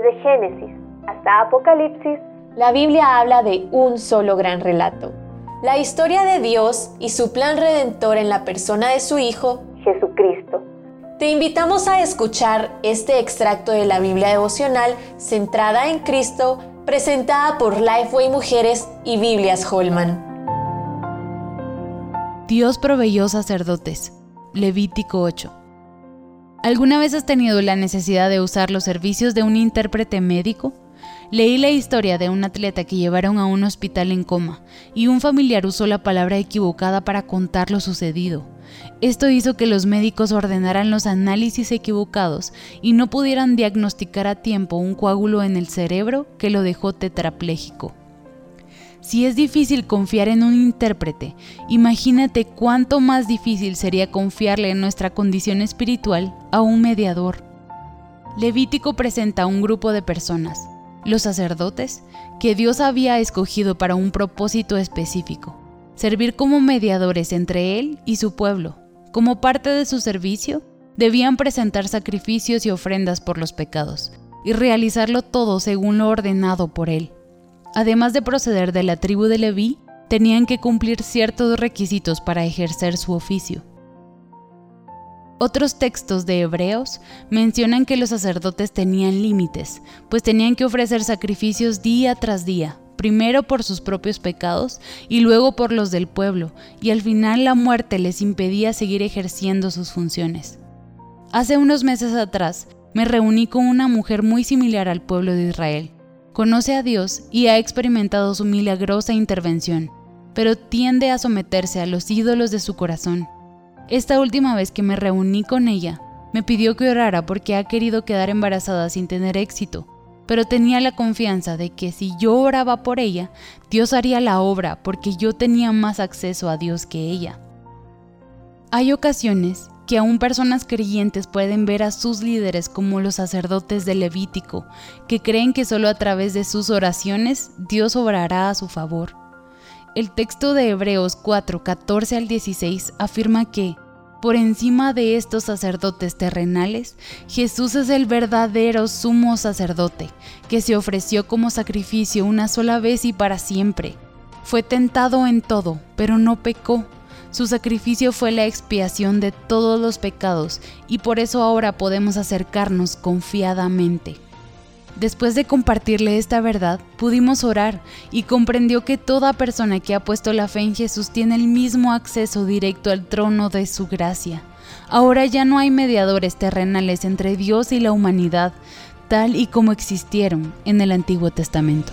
Desde Génesis hasta Apocalipsis, la Biblia habla de un solo gran relato. La historia de Dios y su plan redentor en la persona de su Hijo, Jesucristo. Te invitamos a escuchar este extracto de la Biblia devocional centrada en Cristo, presentada por Lifeway Mujeres y Biblias Holman. Dios proveyó sacerdotes. Levítico 8. ¿Alguna vez has tenido la necesidad de usar los servicios de un intérprete médico? Leí la historia de un atleta que llevaron a un hospital en coma y un familiar usó la palabra equivocada para contar lo sucedido. Esto hizo que los médicos ordenaran los análisis equivocados y no pudieran diagnosticar a tiempo un coágulo en el cerebro que lo dejó tetrapléjico. Si es difícil confiar en un intérprete, imagínate cuánto más difícil sería confiarle en nuestra condición espiritual a un mediador. Levítico presenta a un grupo de personas, los sacerdotes, que Dios había escogido para un propósito específico, servir como mediadores entre Él y su pueblo. Como parte de su servicio, debían presentar sacrificios y ofrendas por los pecados, y realizarlo todo según lo ordenado por Él. Además de proceder de la tribu de Leví, tenían que cumplir ciertos requisitos para ejercer su oficio. Otros textos de Hebreos mencionan que los sacerdotes tenían límites, pues tenían que ofrecer sacrificios día tras día, primero por sus propios pecados y luego por los del pueblo, y al final la muerte les impedía seguir ejerciendo sus funciones. Hace unos meses atrás me reuní con una mujer muy similar al pueblo de Israel, conoce a Dios y ha experimentado su milagrosa intervención, pero tiende a someterse a los ídolos de su corazón. Esta última vez que me reuní con ella, me pidió que orara porque ha querido quedar embarazada sin tener éxito, pero tenía la confianza de que si yo oraba por ella, Dios haría la obra porque yo tenía más acceso a Dios que ella. Hay ocasiones que aún personas creyentes pueden ver a sus líderes como los sacerdotes de Levítico, que creen que solo a través de sus oraciones Dios obrará a su favor. El texto de Hebreos 4, 14 al 16 afirma que, por encima de estos sacerdotes terrenales, Jesús es el verdadero sumo sacerdote, que se ofreció como sacrificio una sola vez y para siempre. Fue tentado en todo, pero no pecó su sacrificio fue la expiación de todos los pecados y por eso ahora podemos acercarnos confiadamente. Después de compartirle esta verdad, pudimos orar y comprendió que toda persona que ha puesto la fe en Jesús tiene el mismo acceso directo al trono de su gracia. Ahora ya no hay mediadores terrenales entre Dios y la humanidad, tal y como existieron en el Antiguo Testamento.